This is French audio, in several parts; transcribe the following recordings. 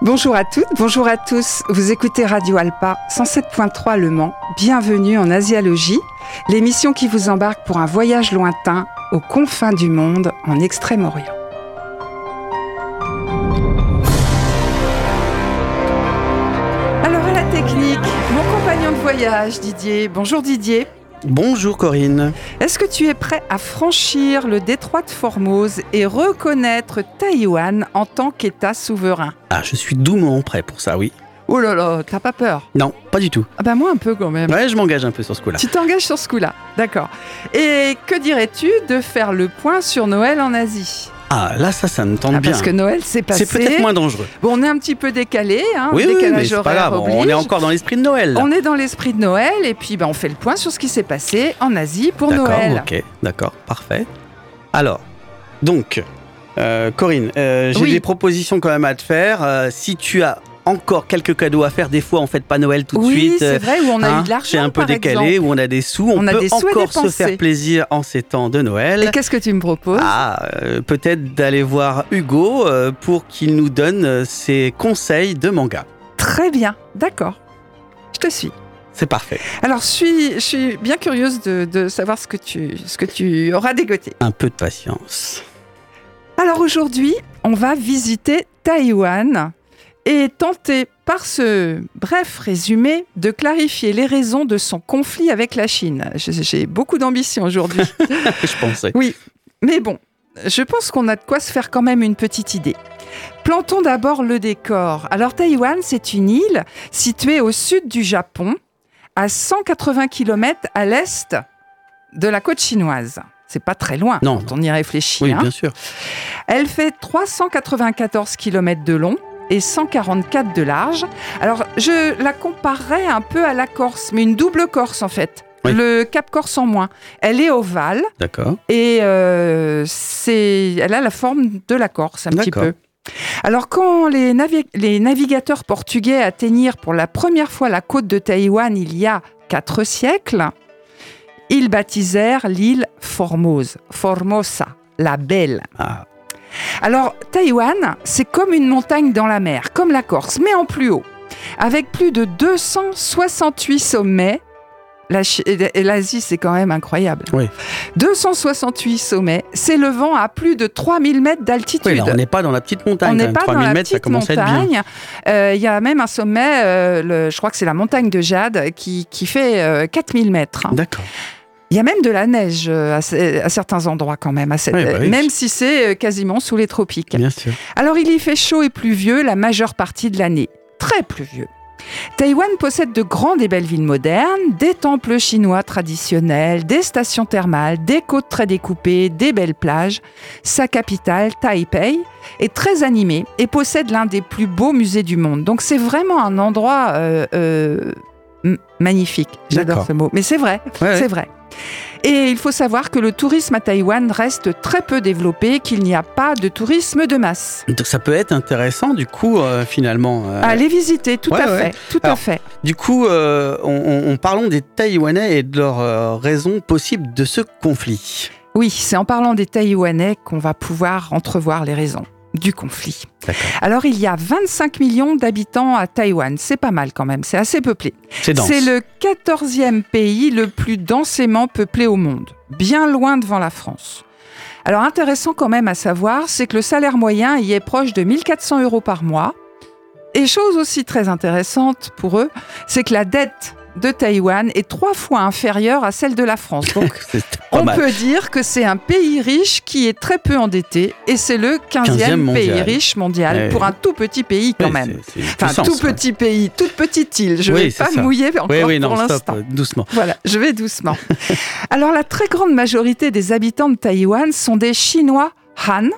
Bonjour à toutes, bonjour à tous. Vous écoutez Radio Alpa 107.3 Le Mans. Bienvenue en Asialogie, l'émission qui vous embarque pour un voyage lointain aux confins du monde en Extrême-Orient. Alors à la technique, mon compagnon de voyage Didier. Bonjour Didier. Bonjour Corinne. Est-ce que tu es prêt à franchir le détroit de Formose et reconnaître Taïwan en tant qu'État souverain? Ah, je suis doublement prêt pour ça, oui. Oh là là, t'as pas peur? Non, pas du tout. Ah bah moi un peu quand même. Ouais, je m'engage un peu sur ce coup-là. Tu t'engages sur ce coup-là, d'accord. Et que dirais-tu de faire le point sur Noël en Asie? Ah, là, ça, ça me tente Ah, bien. Parce que Noël s'est passé. C'est peut-être moins dangereux. Bon, on est un petit peu décalé, hein, Oui, oui, mais décalage c'est pas grave. On est encore dans l'esprit de Noël. là. On est dans l'esprit de Noël et puis bah, on fait le point sur ce qui s'est passé en Asie pour D'accord, Noël. ok, d'accord, parfait. Alors, donc, euh, Corinne, euh, j'ai Oui. des propositions quand même à te faire. Euh, si tu as encore quelques cadeaux à faire, des fois on fête pas Noël tout de oui, suite. c'est vrai, où on a hein, eu de l'argent. C'est un peu décalé, exemple. où on a des sous. On, On a peut des sous à encore se faire plaisir en ces temps de Noël. Et qu'est-ce que tu me proposes? Ah, euh, peut-être d'aller voir Hugo euh, pour qu'il nous donne euh, ses conseils de manga. Très bien, d'accord. Je te suis. C'est parfait. Alors, je suis, je suis bien curieuse de, de savoir ce que, tu, ce que tu auras dégoté. Un peu de patience. Alors aujourd'hui, on va visiter Taïwan et tenter par ce bref résumé de clarifier les raisons de son conflit avec la Chine. J'ai beaucoup d'ambition aujourd'hui. je pensais. Mais bon, je pense qu'on a de quoi se faire quand même une petite idée. Plantons d'abord le décor. Alors Taïwan, c'est une île située au sud du Japon, à 180 km à l'est de la côte chinoise. C'est pas très loin Non. quand on y réfléchit. Oui, hein. bien sûr. Elle fait 394 km de long et 144 de large. Alors, je la comparerais un peu à la Corse, mais une double Corse en fait. Oui. Le Cap Corse en moins. Elle est ovale D'accord. et euh, c'est, elle a la forme de la Corse un petit peu. Alors quand les, navi- les navigateurs portugais atteignirent pour la première fois la côte de Taïwan il y a quatre siècles, ils baptisèrent l'île Formose, Formosa, la belle. Ah, Alors, Taïwan, c'est comme une montagne dans la mer, comme la Corse, mais en plus haut. Avec plus de 268 sommets. L'Asie, c'est quand même incroyable. Oui. 268 sommets s'élevant à plus de 3000 mètres d'altitude. oui, on n'est pas dans la petite montagne. On n'est pas dans 3000 la mètres, petite montagne. Euh, Il y a même un sommet, euh, le- je crois que c'est la montagne de Jade, qui, qui fait euh, 4000 mètres. D'accord. Il y a même de la neige euh, à, ce- à certains endroits quand même, à cette- Oui, bah oui. même si c'est euh, quasiment sous les tropiques. Bien sûr. Alors il y fait chaud et pluvieux la majeure partie de l'année. Très pluvieux. Taïwan possède de grandes et belles villes modernes, des temples chinois traditionnels, des stations thermales, des côtes très découpées, des belles plages. Sa capitale, Taipei, est très animée et possède l'un des plus beaux musées du monde. Donc c'est vraiment un endroit euh, euh, magnifique. J'adore ce mot. Mais c'est vrai, Ouais, ouais. c'est vrai. Et il faut savoir que le tourisme à Taïwan reste très peu développé, qu'il n'y a pas de tourisme de masse. Donc ça peut être intéressant du coup euh, finalement. euh, Allez visiter, tout Ouais, à fait, tout à Alors, fait. Du coup, euh, on, on- parlons des Taïwanais et de leurs euh, raisons possibles de ce conflit. Oui, c'est en parlant des Taïwanais qu'on va pouvoir entrevoir les raisons du conflit. Alors, il y a 25 millions d'habitants à Taïwan. C'est pas mal quand même, c'est assez peuplé. C'est le 14e pays le plus densément peuplé au monde, bien loin devant la France. Alors, intéressant quand même à savoir, c'est que le salaire moyen y est proche de 1400 euros par mois. Et chose aussi très intéressante pour eux, c'est que la dette de Taïwan est trois fois inférieure à celle de la France. Donc, on mal. peut dire que c'est un pays riche qui est très peu endetté et c'est le 15e, 15e pays riche mondial Ouais. pour un tout petit pays quand Oui, même. Enfin, puissance, tout petit pays, toute petite île. Je ne Oui, vais pas ça. mouiller encore Oui, non, pour l'instant. euh, doucement. Voilà, je vais doucement. Alors, la très grande majorité des habitants de Taïwan sont des Chinois Han,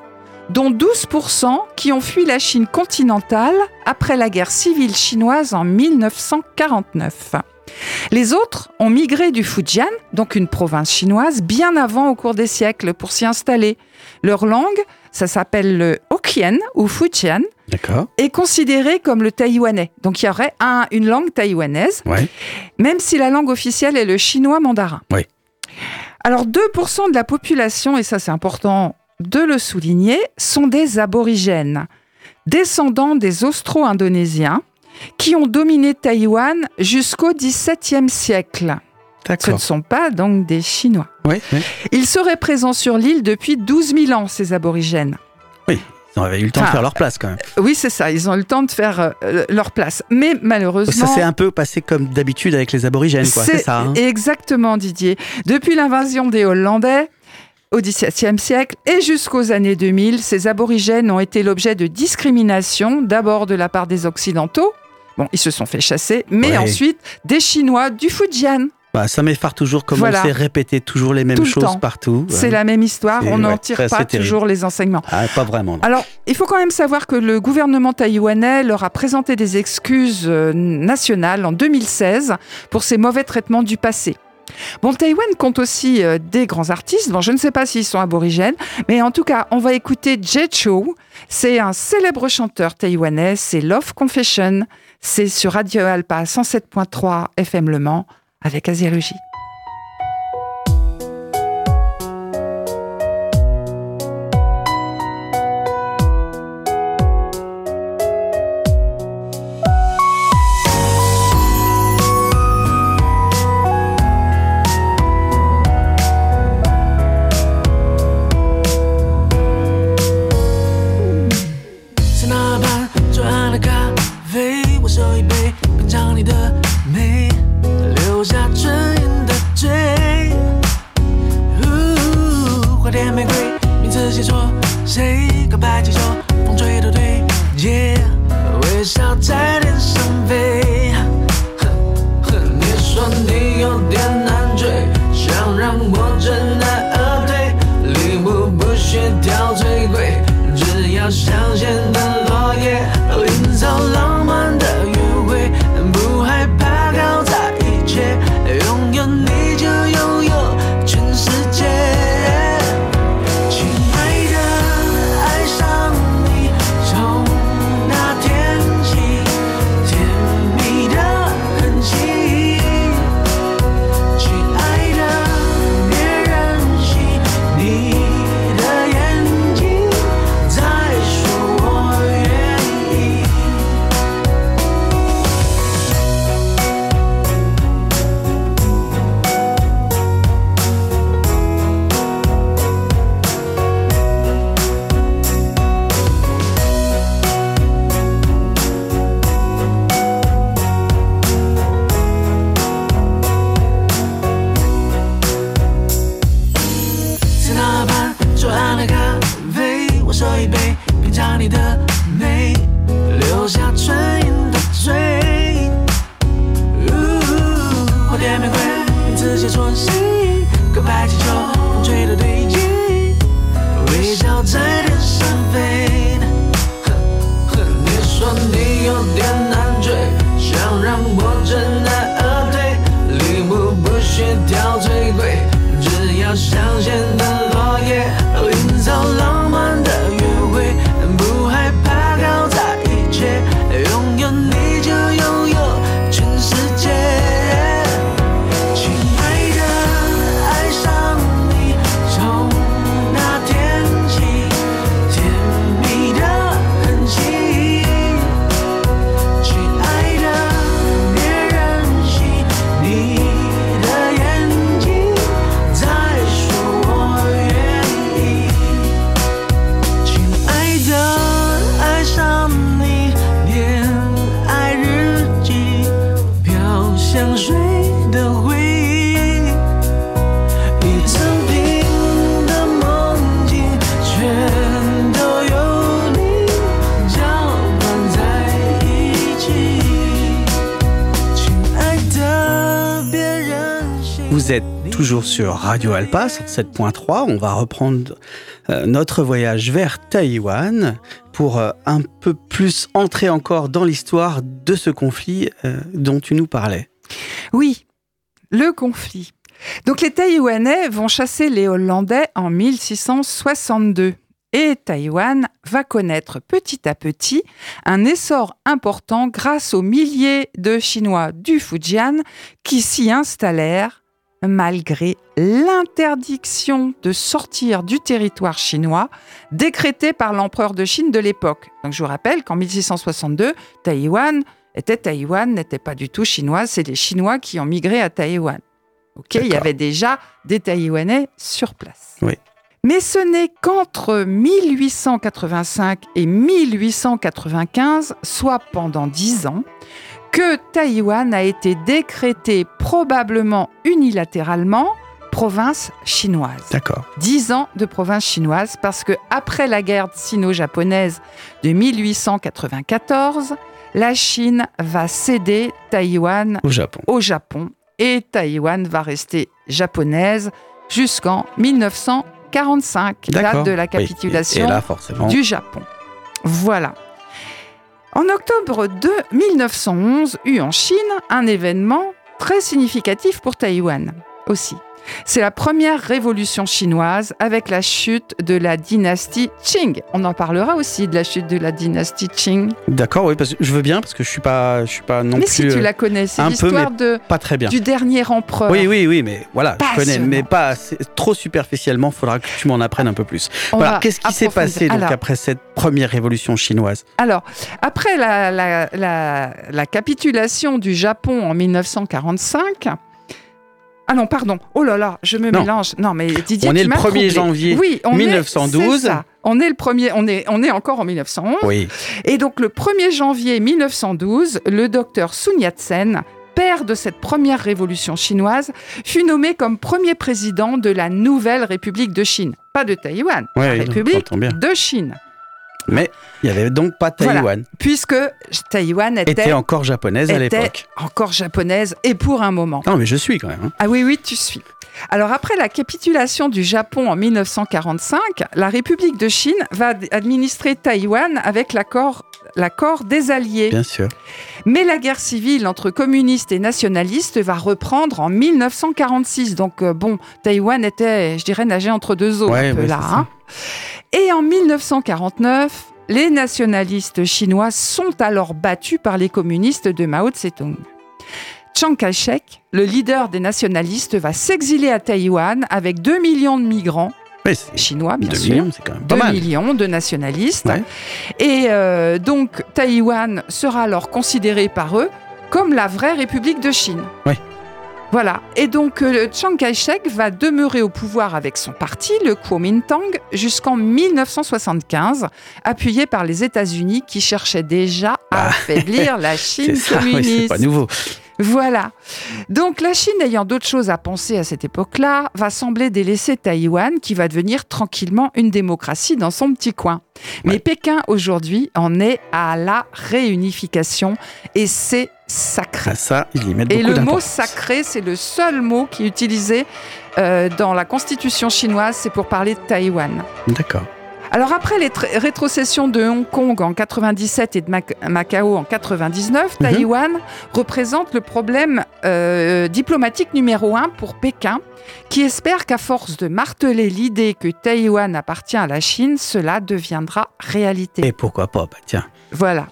dont 12% qui ont fui la Chine continentale après la guerre civile chinoise en 1949. Les autres ont migré du Fujian, donc une province chinoise, bien avant au cours des siècles pour s'y installer. Leur langue, ça s'appelle le Hokkien ou Fujian, est considérée comme le taïwanais. Donc il y aurait un- une langue taïwanaise Ouais. même si la langue officielle est le chinois mandarin. Alors 2% de la population, et ça c'est important de le souligner, sont des aborigènes. descendants des Austro-Indonésiens qui ont dominé Taïwan jusqu'au XVIIe siècle. Ce ne sont pas donc des Chinois. Oui, Ils seraient présents sur l'île depuis 12 000 ans, ces aborigènes. Oui, ils ont eu le temps de faire leur place quand même. Oui, c'est ça, ils ont eu le temps de faire euh, leur place. Mais malheureusement... Ça s'est un peu passé comme d'habitude avec les aborigènes, quoi. C'est ça. Hein. Exactement, Didier. Depuis l'invasion des Hollandais, au XVIIe siècle et jusqu'aux années 2000, ces aborigènes ont été l'objet de discrimination, d'abord de la part des Occidentaux, bon, ils se sont fait chasser, mais ensuite des Chinois du Fujian. Bah, ça m'effare toujours comment voilà. on s'est répété toujours les mêmes choses partout. C'est la même histoire, on n'en tire pas toujours les enseignements. Ah, pas vraiment. Alors, il faut quand même savoir que le gouvernement taïwanais leur a présenté des excuses euh, nationales en 2016 pour ces mauvais traitements du passé. Bon, Taïwan compte aussi euh, des grands artistes. Bon, je ne sais pas s'ils sont aborigènes, mais en tout cas, on va écouter Jay Chou. C'est un célèbre chanteur taïwanais. C'est Love Confession. C'est sur Radio Alpa 107.3 FM Le Mans avec 玫瑰，名字写错心，告白气球，风吹的堆积，微笑在天上飞。你说你有点难追，想让我知难而退，礼物不需挑最贵，只要香榭的。Azirugi. sur Radio Alpa 7.3. On va reprendre euh, notre voyage vers Taïwan pour euh, un peu plus entrer encore dans l'histoire de ce conflit euh, dont tu nous parlais. Oui, le conflit. Donc les Taïwanais vont chasser les Hollandais en 1662 et Taïwan va connaître petit à petit un essor important grâce aux milliers de Chinois du Fujian qui s'y installèrent malgré l'interdiction de sortir du territoire chinois décrétée par l'empereur de Chine de l'époque. Donc je vous rappelle qu'en 1662, Taïwan était Taïwan, n'était pas du tout chinois, c'est les Chinois qui ont migré à Taïwan. Ok, il y avait déjà des Taïwanais sur place. Oui. Mais ce n'est qu'entre 1885 et 1895, soit pendant dix ans, que Taïwan a été décrété probablement unilatéralement province chinoise. D'accord. Dix ans de province chinoise parce que après la guerre sino-japonaise de 1894, la Chine va céder Taïwan Au Japon. au Japon et Taïwan va rester japonaise jusqu'en 1945, D'accord. date de la Oui. capitulation Et là, forcément. du Japon. Voilà. En octobre de 1911, eut en Chine un événement très significatif pour Taïwan aussi. C'est la première révolution chinoise avec la chute de la dynastie Qing. On en parlera aussi de la chute de la dynastie Qing. D'accord, oui, parce que je veux bien, parce que je suis pas, je suis pas non mais plus si tu euh, la connais, c'est l'histoire de pas très bien. du dernier empereur. Oui, oui, oui, mais voilà, je connais, mais pas assez- trop superficiellement. Faudra que tu m'en apprennes un peu plus. On Voilà, qu'est-ce qui s'est passé donc Alors, après cette première révolution chinoise? Alors, après la, la- la- la capitulation du Japon en 1945, ah non, pardon, oh là là, je me Non. mélange. Non, mais Didier, On tu est le m'as 1er troublé. janvier oui, on est- 1912. c'est ça. on est le premier, on est, on est encore en 1911. Oui, Et donc, le 1er janvier 1912, le docteur Sun Yat-sen, père de cette première révolution chinoise, fut nommé comme premier président de la nouvelle République de Chine. Pas de Taïwan, Ouais, la République de Chine. Mais il y avait donc pas Voilà. Taïwan. Puisque Taïwan Était encore japonaise à l'époque. encore japonaise et pour un moment. Non, mais je suis quand même. hein. Ah oui, oui, tu suis. Alors après la capitulation du Japon en 1945, la République de Chine va ad- administrer Taïwan avec l'accord l'accord des Alliés. Bien sûr. Mais la guerre civile entre communistes et nationalistes va reprendre en 1946. Donc euh, bon, Taïwan était, je dirais, nagé entre deux eaux Ouais, un peu ouais, là. hein. Et en 1949, les nationalistes chinois sont alors battus par les communistes de Mao Tse-tung. Chiang Kai-shek, le leader des nationalistes, va s'exiler à Taïwan avec 2 millions de migrants Chinois, bien 2 sûr. millions, c'est quand même pas 2 mal. millions de nationalistes. Ouais. Et euh, donc, Taïwan sera alors considéré par eux comme la vraie République de Chine. Ouais. Voilà. Et donc, euh, Chiang Kai-shek va demeurer au pouvoir avec son parti, le Kuomintang, jusqu'en 1975, appuyé par les États-Unis qui cherchaient déjà à Ah. affaiblir la Chine C'est ça, communiste. c'est pas nouveau. Voilà. Donc la Chine, ayant d'autres choses à penser à cette époque-là, va sembler délaisser Taïwan, qui va devenir tranquillement une démocratie dans son petit coin. Mais Ouais. Pékin, aujourd'hui, en est à la réunification, et c'est sacré. Ah, ça, ils y mettent Et le mot sacré, c'est le seul mot qui est utilisé euh, dans la constitution chinoise, c'est pour parler de Taïwan. D'accord. Alors après les tr- rétrocessions de Hong Kong en 97 et de Mac- Macao en 99, Mhm. Taïwan représente le problème euh, diplomatique numéro un pour Pékin, qui espère qu'à force de marteler l'idée que Taïwan appartient à la Chine, cela deviendra réalité. Et pourquoi pas bah, Tiens. Voilà.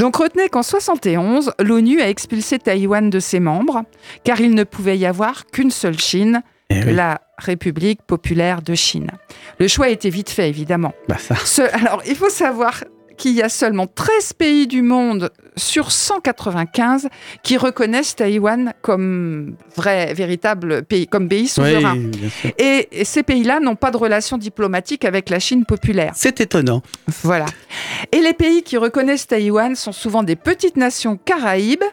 Donc retenez qu'en 71, l'ONU a expulsé Taïwan de ses membres, car il ne pouvait y avoir qu'une seule Chine, Eh oui. la République populaire de Chine. Le choix était vite fait, évidemment. Bah, ça. Ce- alors, il faut savoir qu'il y a seulement 13 pays du monde sur 195 qui reconnaissent Taïwan comme vrai, véritable pays, comme pays souverain. Oui. Et, et ces pays-là n'ont pas de relations diplomatiques avec la Chine populaire. C'est étonnant. Voilà. Et les pays qui reconnaissent Taïwan sont souvent des petites nations caraïbes,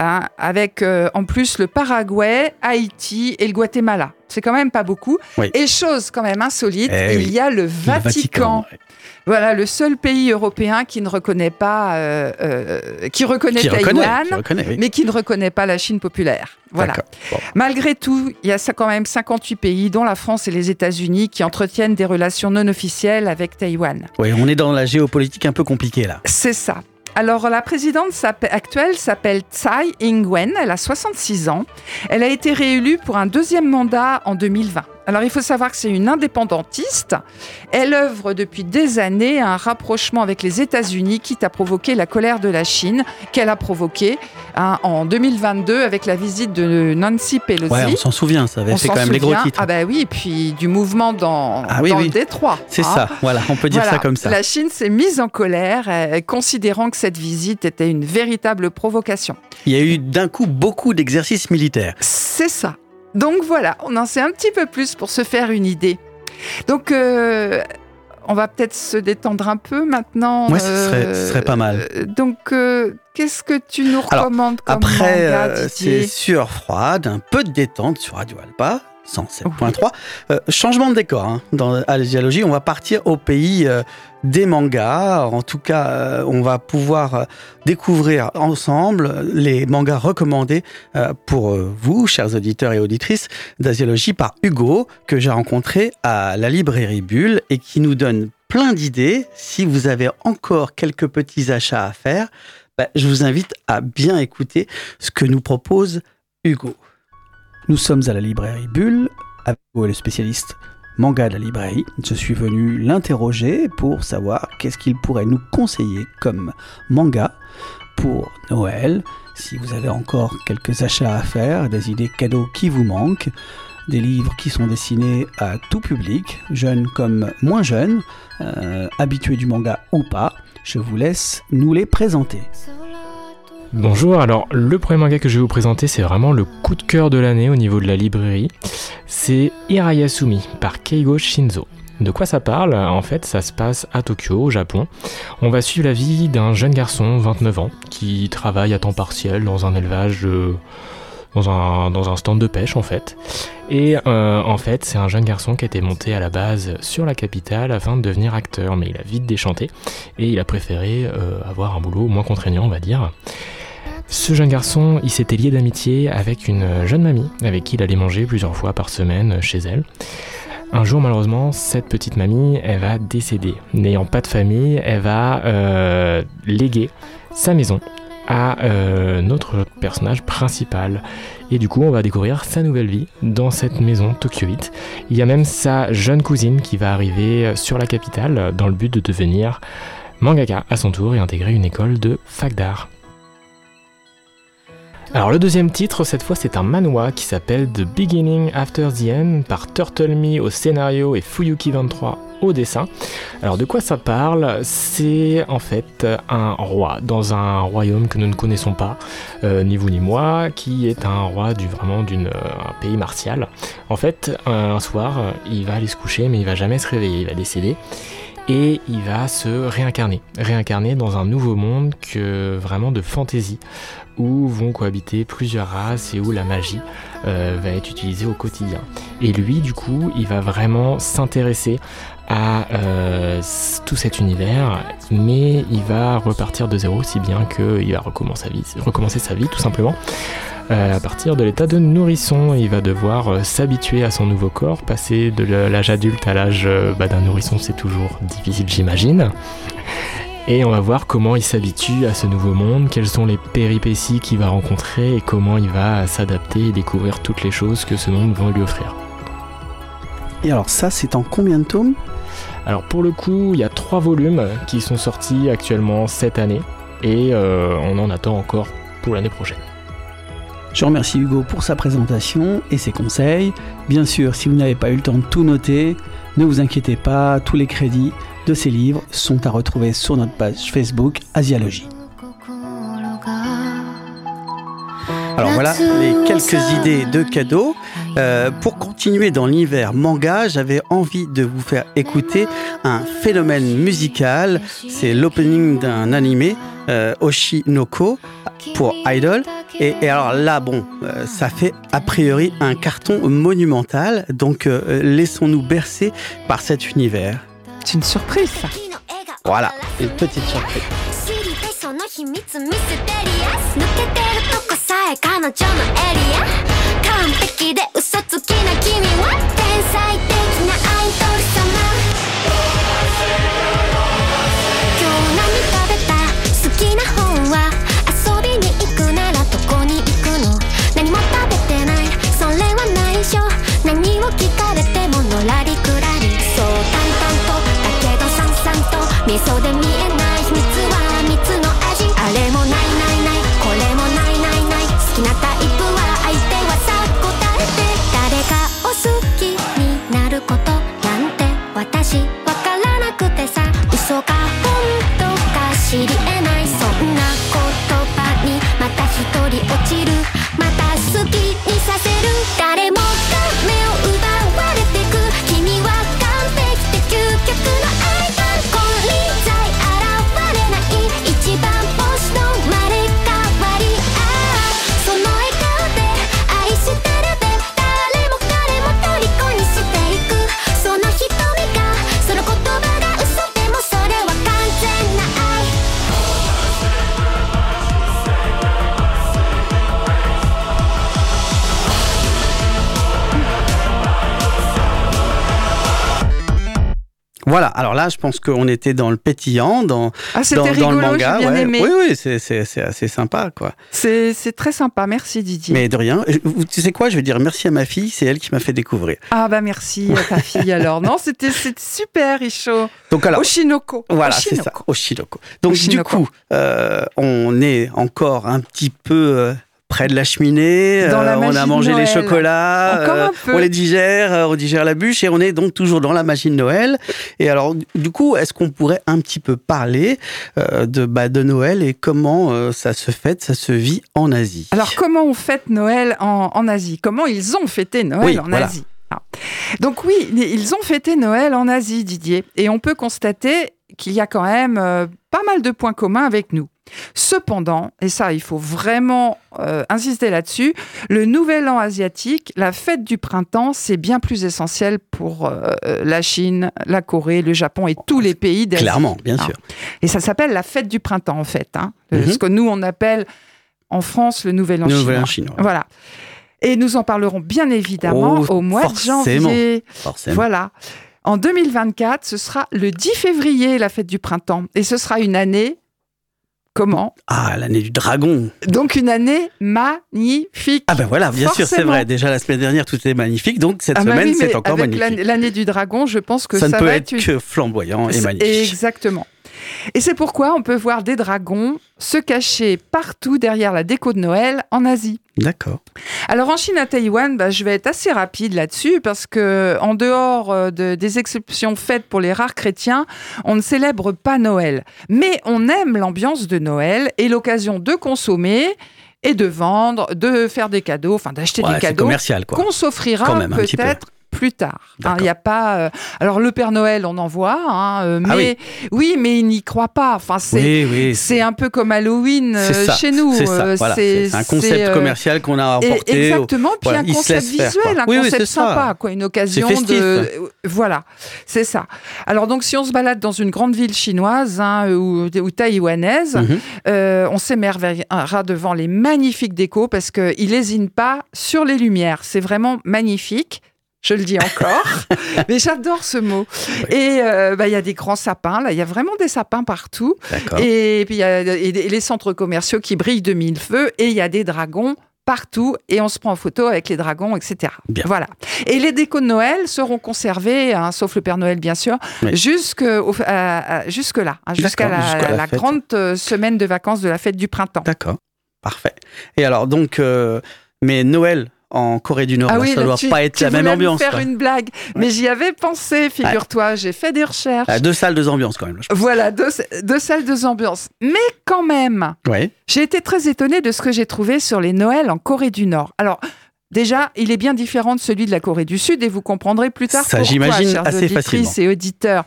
hein, avec euh, en plus le Paraguay, Haïti et le Guatemala. C'est quand même pas beaucoup. Oui. Et chose quand même insolite, Eh il oui. y a le Le Vatican. ouais. Voilà, le seul pays européen qui ne reconnaît pas, euh, euh, qui reconnaît Qui reconnaît, Taïwan, qui reconnaît, oui. mais qui ne reconnaît pas la Chine populaire. Voilà. Bon. Malgré tout, il y a quand même 58 pays, dont la France et les États-Unis, qui entretiennent des relations non officielles avec Taïwan. Oui, on est dans la géopolitique un peu compliquée là. C'est ça. Alors, la présidente actuelle s'appelle Tsai Ing-wen. Elle a 66 ans. Elle a été réélue pour un deuxième mandat en 2020. Alors il faut savoir que c'est une indépendantiste. Elle œuvre depuis des années à un rapprochement avec les États-Unis, quitte à provoquer la colère de la Chine, qu'elle a provoqué hein, en 2022 avec la visite de Nancy Pelosi. Ouais, on s'en souvient, ça avait fait quand même les gros titres. Ah bah oui, et puis du mouvement dans, ah oui, le Détroit. C'est ça, hein. voilà, on peut dire ça comme ça. La Chine s'est mise en colère, euh, considérant que cette visite était une véritable provocation. Il y a eu d'un coup beaucoup d'exercices militaires. C'est ça. Donc voilà, on en sait un petit peu plus pour se faire une idée. Donc, euh, on va peut-être se détendre un peu maintenant. Oui, ce, serait, pas mal. Euh, donc, euh, qu'est-ce que tu nous recommandes comme Après, c'est sur froide, un peu de détente sur Radio Alpa. 107.3. Euh, changement de décor hein. dans Alésiologie. On va partir au pays euh, des mangas. En tout cas, euh, on va pouvoir découvrir ensemble les mangas recommandés pour vous, chers auditeurs et auditrices d'Asiologie, par Hugo, que j'ai rencontré à la librairie Bulle et qui nous donne plein d'idées. Si vous avez encore quelques petits achats à faire, bah, je vous invite à bien écouter ce que nous propose Hugo. Nous sommes à la librairie Bulle, avec le spécialiste manga de la librairie. Je suis venu l'interroger pour savoir qu'est-ce qu'il pourrait nous conseiller comme manga pour Noël. Si vous avez encore quelques achats à faire, des idées cadeaux qui vous manquent, des livres qui sont destinés à tout public, jeunes comme moins jeunes, euh, habitués du manga ou pas, je vous laisse nous les présenter. Bonjour, alors le premier manga que je vais vous présenter, c'est vraiment le coup de cœur de l'année au niveau de la librairie. C'est Hirayasumi par Keigo Shinzo. De quoi ça parle? En fait, ça se passe à Tokyo, au Japon. On va suivre la vie d'un jeune garçon, 29 ans, qui travaille à temps partiel dans un élevage, dans, un, dans, un, stand de pêche en fait. Et euh, en fait, c'est un jeune garçon qui été monté à la base sur la capitale afin de devenir acteur, mais il a vite déchanté et il a préféré euh, avoir un boulot moins contraignant, on va dire. Ce jeune garçon, il s'était lié d'amitié avec une jeune mamie avec qui il allait manger plusieurs fois par semaine chez elle. Un jour, malheureusement, cette petite mamie, elle va décéder. N'ayant pas de famille, elle va euh, léguer sa maison à euh, notre personnage principal. Et du coup, on va découvrir sa nouvelle vie dans cette maison tokyoïte. Il y a même sa jeune cousine qui va arriver sur la capitale dans le but de devenir mangaka à son tour et intégrer une école de fac d'art. Alors le deuxième titre, cette fois c'est un manhwa qui s'appelle The Beginning After the End par Turtle Me au scénario et Fuyuki23 au dessin. Alors de quoi ça parle? C'est en fait un roi dans un royaume que nous ne connaissons pas, euh, ni vous ni moi, qui est un roi vraiment d'un euh, pays martial. En fait, un soir, il va aller se coucher, mais il va jamais se réveiller, il va décéder et il va se réincarner, réincarner dans un nouveau monde que vraiment de fantaisie où vont cohabiter plusieurs races et où la magie euh, va être utilisée au quotidien. Et lui, du coup, il va vraiment s'intéresser à euh, tout cet univers, mais il va repartir de zéro, si bien qu'il va recommencer sa vie, tout simplement. Euh, à partir de l'état de nourrisson, il va devoir s'habituer à son nouveau corps, passer de l'âge adulte à l'âge bah, d'un nourrisson, c'est toujours difficile, j'imagine. Et on va voir comment il s'habitue à ce nouveau monde, quelles sont les péripéties qu'il va rencontrer et comment il va s'adapter et découvrir toutes les choses que ce monde va lui offrir. Et alors ça, c'est en combien de tomes? Alors pour le coup, il y a trois volumes qui sont sortis actuellement cette année et euh, on en attend encore pour l'année prochaine. Je remercie Hugo pour sa présentation et ses conseils. Bien sûr, si vous n'avez pas eu le temps de tout noter, ne vous inquiétez pas, tous les crédits de ces livres sont à retrouver sur notre page Facebook Asialogie. Alors voilà les quelques idées de cadeaux. Euh, pour continuer dans l'univers manga, j'avais envie de vous faire écouter un phénomène musical. C'est l'opening d'un animé, euh, Oshinoko, pour Idol. Et, alors là, bon, euh, ça fait a priori un carton monumental. Donc laissons-nous bercer par cet univers. C'est une surprise, ça. Voilà, une petite surprise. 彼女のエリア 完璧で嘘つきな君は天才的なアイドルさ起 là, je pense qu'on était dans le pétillant, dans, Ah, dans, c'était dans rigolo, le manga. bien ouais. aimé. Oui, oui, c'est- assez sympa, quoi. C'est très sympa, merci Didier. Mais de rien. Tu sais quoi, je vais dire merci à ma fille, c'est elle qui m'a fait découvrir. Ah bah merci à ta fille alors. Non, c'était super, Richo. Donc alors, Oshinoko. Voilà, c'est ça, Oshinoko. Oshinoko. Donc Oshinoko. du coup, euh, on est encore un petit peu euh, près de la cheminée. Dans la euh, on a mangé les chocolats, euh, on les digère, euh, on digère la bûche et on est donc toujours dans la magie de Noël. Et alors, du coup, est-ce qu'on pourrait un petit peu parler de, bah, de Noël et comment ça se fête, ça se vit en Asie? Alors comment on fête Noël en, en Asie? Comment ils ont fêté Noël Oui, en voilà. Asie? Ah. Donc oui, ils ont fêté Noël en Asie, Didier. Et on peut constater qu'il y a quand même euh, pas mal de points communs avec nous. Cependant, et ça il faut vraiment euh, insister là-dessus, le nouvel an asiatique, la fête du printemps, c'est bien plus essentiel pour euh, la Chine, la Corée, le Japon et tous les pays d'Asie. Clairement, bien Ah. sûr. Et ça s'appelle la fête du printemps, en fait. hein. Euh, Mhm. Ce que nous, on appelle en France le Nouvel An Nouvel chinois. An chinois. Voilà. Et nous en parlerons bien évidemment Oh, au mois forcément. de janvier. Forcément. Voilà. En 2024, ce sera le 10 février, la fête du printemps. Et ce sera une année. Comment Ah, l'année du dragon. Donc une année magnifique. Ah ben voilà, bien sûr, c'est vrai. Déjà la semaine dernière, tout était magnifique, donc cette Ah bah semaine, oui, c'est encore avec magnifique. l'année- L'année du dragon, je pense que ça ça, ne peut va être une- que flamboyant et magnifique. Exactement. Et c'est pourquoi on peut voir des dragons se cacher partout derrière la déco de Noël en Asie. D'accord. Alors en Chine à Taïwan, bah, je vais être assez rapide là-dessus parce que en dehors euh, de- des exceptions faites pour les rares chrétiens, on ne célèbre pas Noël. Mais on aime l'ambiance de Noël et l'occasion de consommer et de vendre, de faire des cadeaux, enfin d'acheter Ouais, des cadeaux commercial, quoi. qu'on s'offrira peut-être plus tard. Il D'accord. n'y a pas. euh, Alors le Père Noël, on en voit, hein, euh, Ah mais oui. mais il n'y croit pas. Enfin, c'est Oui, oui. c'est un peu comme Halloween euh, ça, chez nous. C'est voilà. Un concept commercial qu'on a au- exactement, puis voilà, un il concept faire, visuel, un concept ça. sympa, quoi, une occasion festif. de, voilà, c'est ça. Alors donc si on se balade dans une grande ville chinoise hein, ou, ou taïwanaise, Mhm. on s'émerveillera devant les magnifiques décos parce qu'ils lésinent pas sur les lumières. C'est vraiment magnifique. Je le dis encore, mais j'adore ce mot. Et euh, bah, il y a des grands sapins, là, il y a vraiment des sapins partout. D'accord. Et puis il y a et- et les centres commerciaux qui brillent de mille feux et il y a des dragons partout et on se prend en photo avec les dragons, etc. Bien. Voilà. Et les décos de Noël seront conservés, hein, sauf le Père Noël bien sûr, Oui. jusque, à- jusque là, hein, jusqu'à la, grande euh, semaine de vacances de la fête du printemps. D'accord. Parfait. Et alors, donc, euh, mais Noël en Corée du Nord, là, ça Ah là, doit tu- pas être la même ambiance. faire quoi. une blague, mais j'y avais pensé, figure-toi, j'ai fait des recherches. Ah, deux salles, deux ambiances quand même. là. Voilà, deux, deux salles, deux ambiances. Mais quand même, Ouais. J'ai été très étonnée de ce que j'ai trouvé sur les Noëls en Corée du Nord. Alors, déjà, il est bien différent de celui de la Corée du Sud et vous comprendrez plus tard Ça, pourquoi, j'imagine chères assez auditrices facilement. et auditeurs.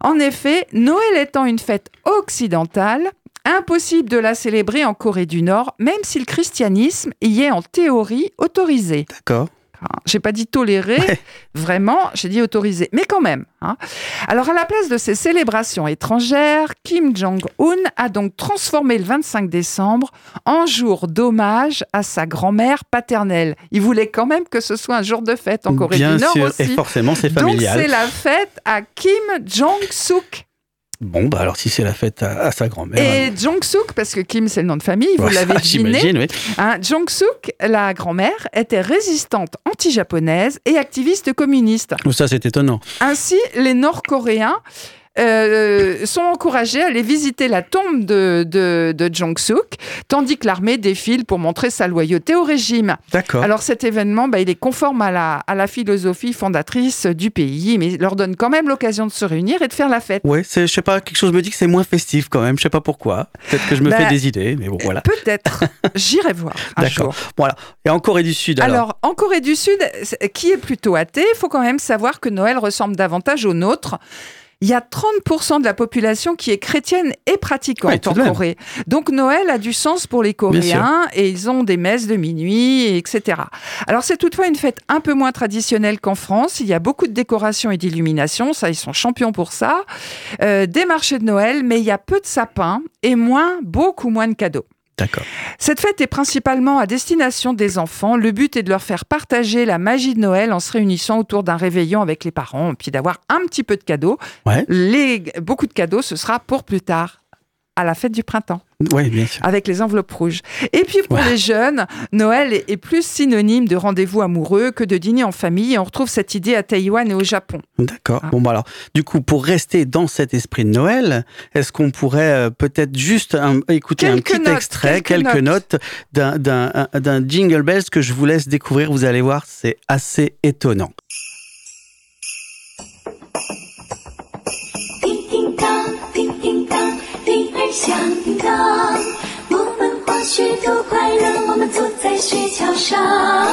En effet, Noël étant une fête occidentale, impossible de la célébrer en Corée du Nord, même si le christianisme y est en théorie autorisé. D'accord. Hein, J'ai pas dit tolérer, Ouais. vraiment, j'ai dit autorisé, mais quand même. hein. Alors, à la place de ces célébrations étrangères, Kim Jong-un a donc transformé le 25 décembre en jour d'hommage à sa grand-mère paternelle. Il voulait quand même que ce soit un jour de fête en Corée Bien du Nord sûr. aussi. Et forcément, c'est donc, familial. c'est la fête à Kim Jong-suk. Bon, bah alors si c'est la fête à, à sa grand-mère. Et Jong-suk, parce que Kim, c'est le nom de famille, vous l'avez deviné. Oui. Hein, Jong-suk, la grand-mère, était résistante anti-japonaise et activiste communiste. Ça, c'est étonnant. Ainsi, les Nord-Coréens euh, sont encouragés à aller visiter la tombe de, de, de Jong-suk, tandis que l'armée défile pour montrer sa loyauté au régime. D'accord. Alors cet événement, bah, il est conforme à la, à la philosophie fondatrice du pays, mais il leur donne quand même l'occasion de se réunir et de faire la fête. C'est, je sais pas, quelque chose me dit que c'est moins festif quand même. Je sais pas pourquoi. Peut-être que je me Bah, fais des idées, mais bon, voilà. Peut-être. J'irai voir un D'accord. jour. Voilà. Et en Corée du Sud, alors? Alors, en Corée du Sud, qui est plutôt athée, il faut quand même savoir que Noël ressemble davantage au nôtre. Il y a 30% de la population qui est chrétienne et pratiquante Ouais, en. Corée. Donc Noël a du sens pour les Coréens et ils ont des messes de minuit, etc. Alors c'est toutefois une fête un peu moins traditionnelle qu'en France. Il y a beaucoup de décorations et d'illuminations, ça ils sont champions pour ça. Euh, des marchés de Noël, mais il y a peu de sapins et moins, beaucoup moins de cadeaux. D'accord. Cette fête est principalement à destination des enfants. Le but est de leur faire partager la magie de Noël en se réunissant autour d'un réveillon avec les parents, et puis d'avoir un petit peu de cadeaux. Ouais. Les, beaucoup de cadeaux, ce sera pour plus tard, à la fête du printemps, Oui, bien sûr. avec les enveloppes rouges. Et puis pour Ouais. les jeunes, Noël est, est plus synonyme de rendez-vous amoureux que de dîner en famille. Et on retrouve cette idée à Taïwan et au Japon. D'accord. Ah. Bon, bah alors, du coup, pour rester dans cet esprit de Noël, est-ce qu'on pourrait euh, peut-être juste un- écouter un Quelques petit notes, extrait, quelques quelques notes d'un- d'un un- d'un Jingle Bells que je vous laisse découvrir Vous allez voir, c'est assez étonnant. 铃儿响叮当。我们滑雪多快乐，我们坐在雪橇上。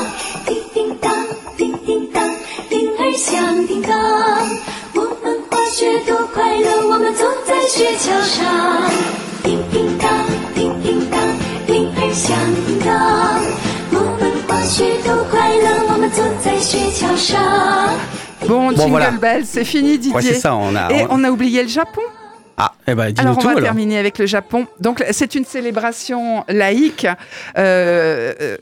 叮叮当，叮叮当，铃儿响叮当。我们滑雪多快乐，我们坐在雪橇上。叮叮当，叮叮当，铃儿响叮当。我们滑雪多快乐，我们坐在雪橇上。 Bon, Jingle voilà. Bell, c'est fini Didier. Ouais, c'est ça, on a. Et on- on a oublié le Japon. Eh ben, Alors, on tout va alors. terminer avec le Japon. Donc, c'est une célébration laïque. Euh, euh,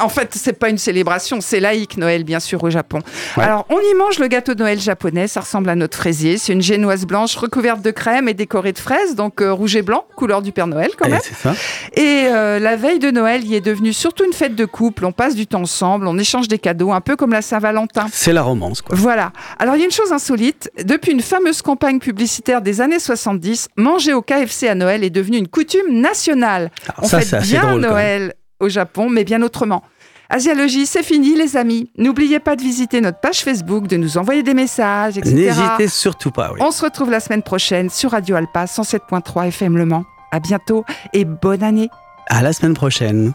en fait, c'est pas une célébration, c'est laïque Noël, bien sûr, au Japon. Ouais. Alors, on y mange le gâteau de Noël japonais. Ça ressemble à notre fraisier. C'est une génoise blanche recouverte de crème et décorée de fraises, donc euh, rouge et blanc, couleur du Père Noël quand Eh, même. ça. Et la veille de Noël, il est devenu surtout une fête de couple. On passe du temps ensemble, on échange des cadeaux, un peu comme la Saint-Valentin. C'est la romance, quoi. Voilà. Alors, il y a une chose insolite. Depuis une fameuse campagne publicitaire des années 70, manger au KFC à Noël est devenu une coutume nationale. Alors On ça, bien drôle. Noël au Japon, mais bien autrement. Asialogie, c'est fini, les amis. N'oubliez pas de visiter notre page Facebook, de nous envoyer des messages, etc. N'hésitez surtout pas, oui. On se retrouve la semaine prochaine sur Radio Alpa 107.3 FM Le Mans. À bientôt et bonne année. À la semaine prochaine.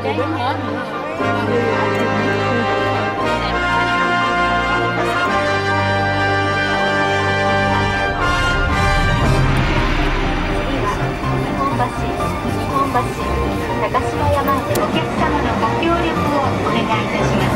次は日本橋高島山へお客様のご協力をお願いいたします。